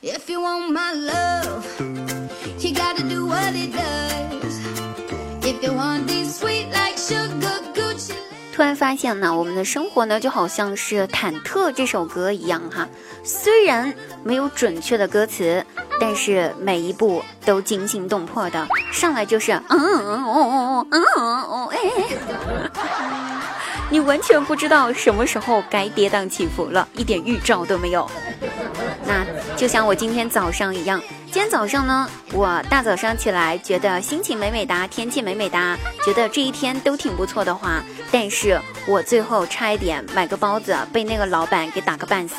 If you want my love, you gotta do what it does. If you want these sweet like sugar Gucci. 突然发现呢，我们的生活呢就好像是《忐忑》这首歌一样哈，虽然没有准确的歌词，但是每一步都惊心动魄的，上来就是嗯嗯嗯哦嗯嗯哦哎，你完全不知道什么时候该跌宕起伏了，一点预兆都没有。就像我今天早上一样。今天早上呢，我大早上起来觉得心情美美哒，天气美美哒，觉得这一天都挺不错的话，但是我最后差一点买个包子被那个老板给打个半死，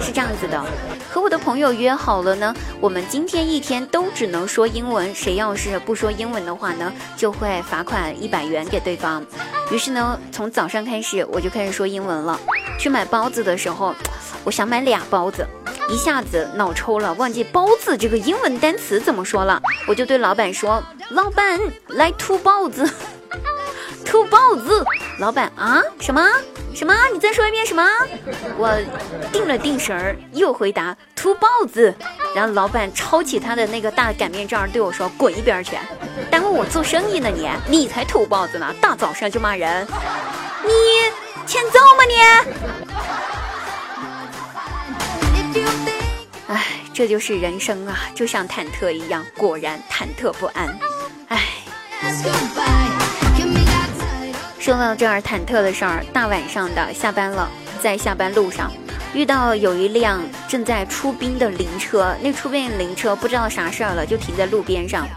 是这样子的，和我的朋友约好了呢，我们今天一天都只能说英文，谁要是不说英文的话呢，就会罚款一百元给对方。于是呢，从早上开始我就开始说英文了。去买包子的时候，我想买俩包子。一下子脑抽了，忘记包子这个英文单词怎么说了，我就对老板说：“老板，来吐包子，吐包子。”老板啊，什么什么？你再说一遍什么？我定了定神儿，又回答：“吐包子。”然后老板抄起他的那个大擀面杖对我说：“滚一边去，耽误我做生意呢！你你才吐包子呢，大早上就骂人，你欠揍吗你？”这就是人生啊，就像忐忑一样，果然忐忑不安。唉，说到这儿忐忑的事儿，大晚上的下班了，在下班路上遇到有一辆正在出殡的灵车，那出殡灵车不知道啥事儿了，就停在路边上。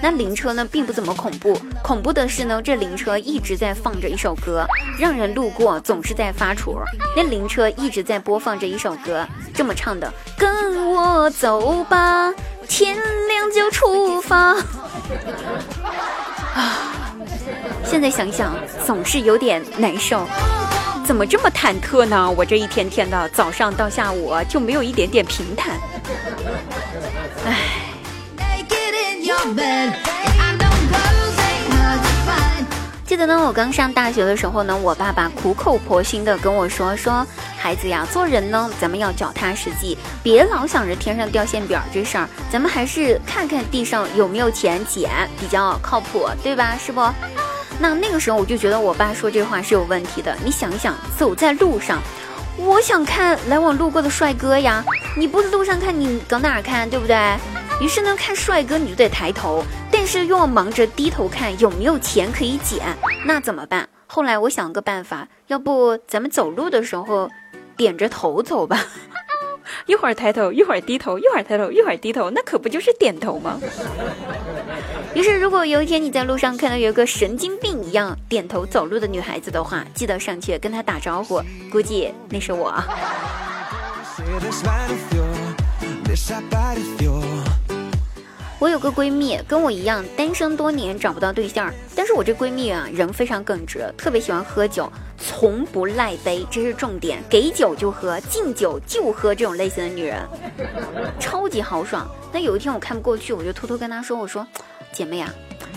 那灵车呢，并不怎么恐怖，恐怖的是呢，这灵车一直在放着一首歌，让人路过总是在发怵。那灵车一直在播放着一首歌，这么唱的：跟我走吧，天亮就出发。啊，现在想想总是有点难受，怎么这么忐忑呢？我这一天天的早上到下午就没有一点点平坦。唉。记得呢，我刚上大学的时候呢，我爸爸苦口婆心的跟我说说，孩子呀，做人呢，咱们要脚踏实地，别老想着天上掉馅饼这事儿，咱们还是看看地上有没有钱捡比较靠谱，对吧？是不？那那个时候我就觉得我爸说这话是有问题的。你想一想，走在路上，我想看来往路过的帅哥呀，你不是路上看，你搁哪儿看，对不对？于是呢，看帅哥你就得抬头，但是又要忙着低头看有没有钱可以捡，那怎么办？后来我想个办法，要不咱们走路的时候点着头走吧，一会儿抬头，一会儿低头，一会儿抬头，一会儿低头，那可不就是点头吗？于是，如果有一天你在路上看到有个神经病一样点头走路的女孩子的话，记得上去跟她打招呼，估计那是我。我有个闺蜜，跟我一样单身多年，找不到对象。但是我这闺蜜啊，人非常耿直，特别喜欢喝酒，从不赖杯，这是重点。给酒就喝，敬酒就喝，这种类型的女人，超级豪爽。那有一天我看不过去，我就偷偷跟她说：“我说，姐妹啊，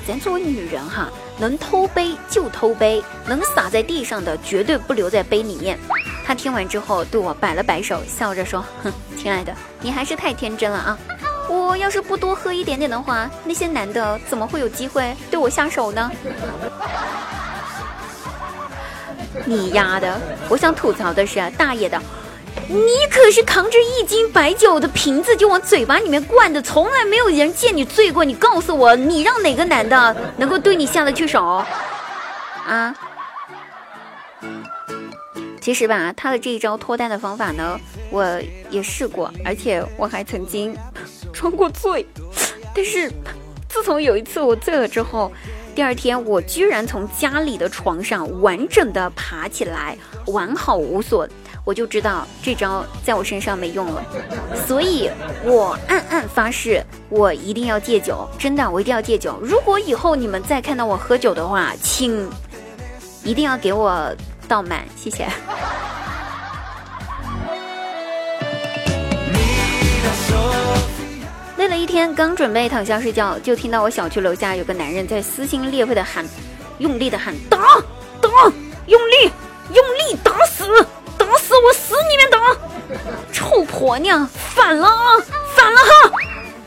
咱作为女人哈，能偷杯就偷杯，能洒在地上的绝对不留在杯里面。”她听完之后对我摆了摆手，笑着说：“哼，亲爱的，你还是太天真了啊。”我要是不多喝一点点的话，那些男的怎么会有机会对我下手呢？你丫的！我想吐槽的是，大爷的，你可是扛着一斤白酒的瓶子就往嘴巴里面灌的，从来没有人见你醉过。你告诉我，你让哪个男的能够对你下得去手？啊？其实吧，他的这一招脱单的方法呢，我也试过，而且我还曾经。装过醉，但是自从有一次我醉了之后，第二天我居然从家里的床上完整的爬起来，完好无损，我就知道这招在我身上没用了，所以我暗暗发誓，我一定要戒酒，真的，我一定要戒酒。如果以后你们再看到我喝酒的话，请一定要给我倒满，谢谢。一天，刚准备躺下睡觉，就听到我小区楼下有个男人在撕心裂肺的喊，用力的喊打打，用力用力打死打死我死里面打！臭婆娘，反了反了哈！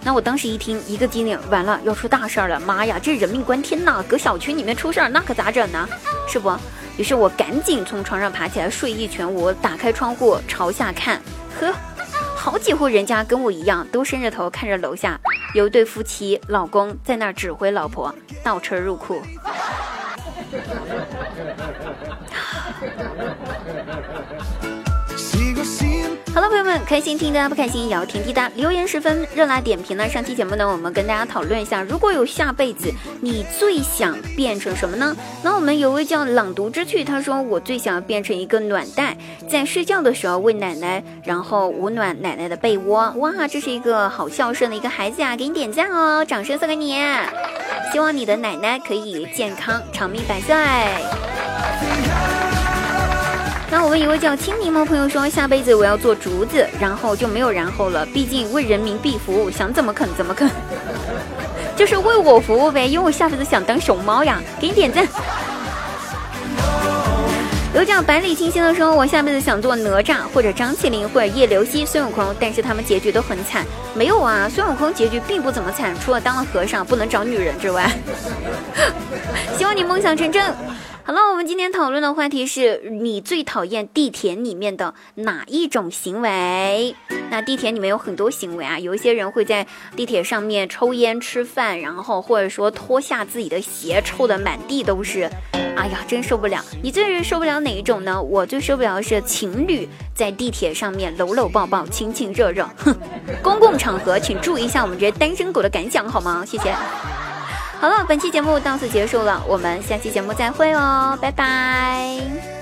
那我当时一听，一个机灵，完了要出大事了！妈呀，这人命关天呐！搁小区里面出事儿，那可咋整呢？是不？于是我赶紧从床上爬起来，睡意全无，打开窗户朝下看，呵，好几户人家跟我一样，都伸着头看着楼下，有一对夫妻，老公在那儿指挥老婆倒车入库。开心听的不开心也要听滴答。留言十分热辣点评呢。上期节目呢，我们跟大家讨论一下，如果有下辈子，你最想变成什么呢？那我们有位叫朗读之趣，他说我最想要变成一个暖袋，在睡觉的时候喂奶奶，然后捂暖奶奶的被窝。哇，这是一个好孝顺的一个孩子呀，给你点赞哦，掌声送给你。希望你的奶奶可以健康长命百岁。那我们一位叫青柠檬朋友说，下辈子我要做竹子，然后就没有然后了。毕竟为人民币服务，想怎么啃怎么啃，就是为我服务呗。因为我下辈子想当熊猫呀，给你点赞。有叫百里清新的说，我下辈子想做哪吒或者张起灵或者叶流西、孙悟空，但是他们结局都很惨。没有啊，孙悟空结局并不怎么惨，除了当了和尚不能找女人之外。希望你梦想成真。好了，我们今天讨论的话题是你最讨厌地铁里面的哪一种行为？那地铁里面有很多行为啊，有一些人会在地铁上面抽烟吃饭，然后或者说脱下自己的鞋，臭的满地都是。哎呀，真受不了！你最受不了哪一种呢？我最受不了的是情侣在地铁上面搂搂抱抱、亲亲热热。哼，公共场合请注意一下我们这些单身狗的感想好吗？谢谢。好了，本期节目到此结束了，我们下期节目再会哦，拜拜。